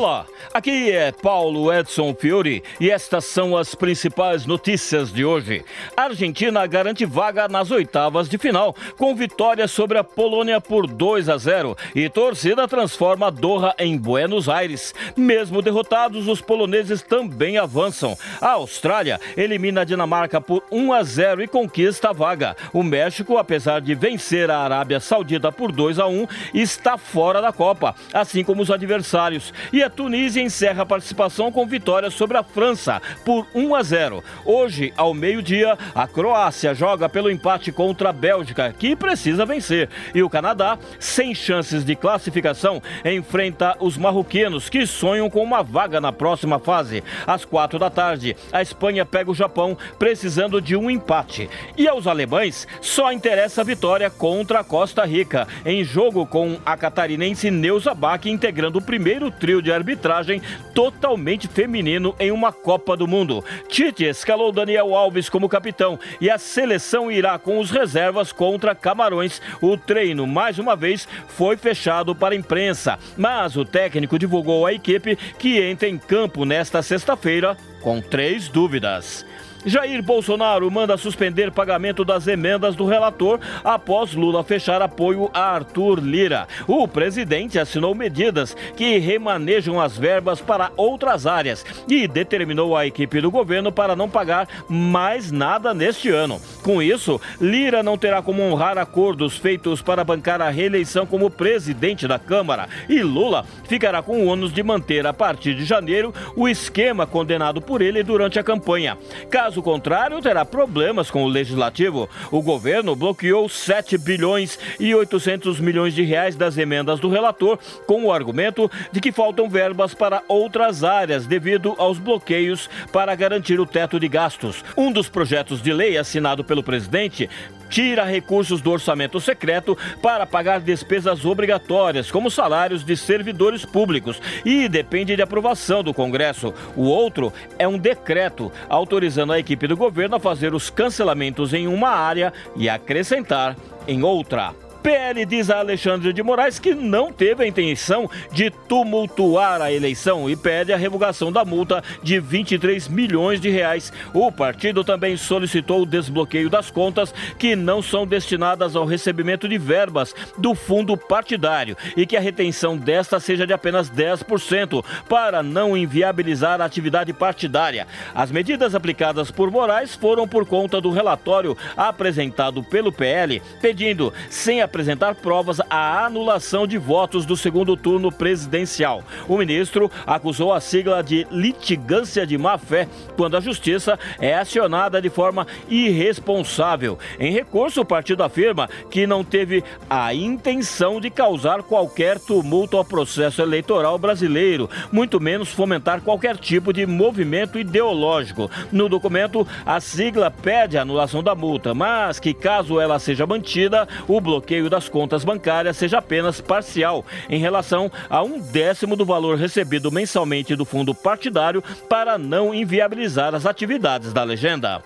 Olá, aqui é Paulo Edson Fiore e estas são as principais notícias de hoje. A Argentina garante vaga nas oitavas de final, com vitória sobre a Polônia por 2 a 0 e torcida transforma Doha em Buenos Aires. Mesmo derrotados, os poloneses também avançam. A Austrália elimina a Dinamarca por 1 a 0 e conquista a vaga. O México, apesar de vencer a Arábia Saudita por 2 a 1, está fora da Copa, assim como os adversários. E a Tunísia encerra a participação com vitória sobre a França por 1 a 0. Hoje, ao meio-dia, a Croácia joga pelo empate contra a Bélgica, que precisa vencer. E o Canadá, sem chances de classificação, enfrenta os marroquinos, que sonham com uma vaga na próxima fase. Às quatro da tarde, a Espanha pega o Japão, precisando de um empate. E aos alemães, só interessa a vitória contra a Costa Rica, em jogo com a catarinense Neuza Bach integrando o primeiro trio de arbitragem totalmente feminino em uma Copa do Mundo. Tite escalou Daniel Alves como capitão e a seleção irá com os reservas contra Camarões. O treino, mais uma vez, foi fechado para a imprensa, mas o técnico divulgou à equipe que entra em campo nesta sexta-feira com três dúvidas. Jair Bolsonaro manda suspender pagamento das emendas do relator após Lula fechar apoio a Arthur Lira. O presidente assinou medidas que remanejam as verbas para outras áreas e determinou a equipe do governo para não pagar mais nada neste ano. Com isso, Lira não terá como honrar acordos feitos para bancar a reeleição como presidente da Câmara e Lula ficará com o ônus de manter a partir de janeiro o esquema condenado por ele durante a campanha. Caso contrário, terá problemas com o legislativo. O governo bloqueou 7 bilhões e 800 milhões de reais das emendas do relator, com o argumento de que faltam verbas para outras áreas devido aos bloqueios para garantir o teto de gastos. Um dos projetos de lei assinado pelo presidente tira recursos do orçamento secreto para pagar despesas obrigatórias, como salários de servidores públicos, e depende de aprovação do Congresso. O outro é um decreto autorizando a equipe do governo a fazer os cancelamentos em uma área e acrescentar em outra. PL diz a Alexandre de Moraes que não teve a intenção de tumultuar a eleição e pede a revogação da multa de 23 milhões de reais. O partido também solicitou o desbloqueio das contas que não são destinadas ao recebimento de verbas do fundo partidário e que a retenção desta seja de apenas 10% para não inviabilizar a atividade partidária. As medidas aplicadas por Moraes foram por conta do relatório apresentado pelo PL, pedindo sem apresentar provas a anulação de votos do segundo turno presidencial. O ministro acusou a sigla de litigância de má-fé quando a justiça é acionada de forma irresponsável. Em recurso, o partido afirma que não teve a intenção de causar qualquer tumulto ao processo eleitoral brasileiro, muito menos fomentar qualquer tipo de movimento ideológico. No documento, a sigla pede a anulação da multa, mas que caso ela seja mantida, o bloqueio das contas bancárias seja apenas parcial em relação a um décimo do valor recebido mensalmente do fundo partidário para não inviabilizar as atividades da legenda.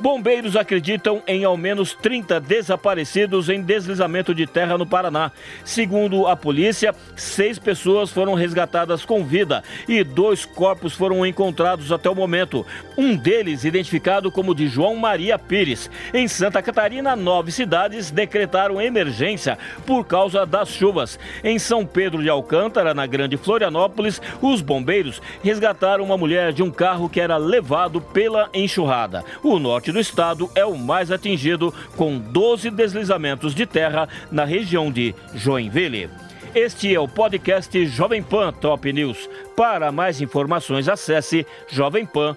Bombeiros acreditam em ao menos 30 desaparecidos em deslizamento de terra no Paraná. Segundo a polícia, seis pessoas foram resgatadas com vida e dois corpos foram encontrados até o momento. Um deles identificado como de João Maria Pires. Em Santa Catarina, nove cidades decretaram emergência por causa das chuvas. Em São Pedro de Alcântara, na Grande Florianópolis, os bombeiros resgataram uma mulher de um carro que era levado pela enxurrada. O norte do estado é o mais atingido, com 12 deslizamentos de terra na região de Joinville. Este é o podcast Jovem Pan Top News. Para mais informações, acesse jovempan.com.br.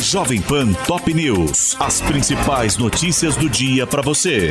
Jovem Pan Top News. As principais notícias do dia para você.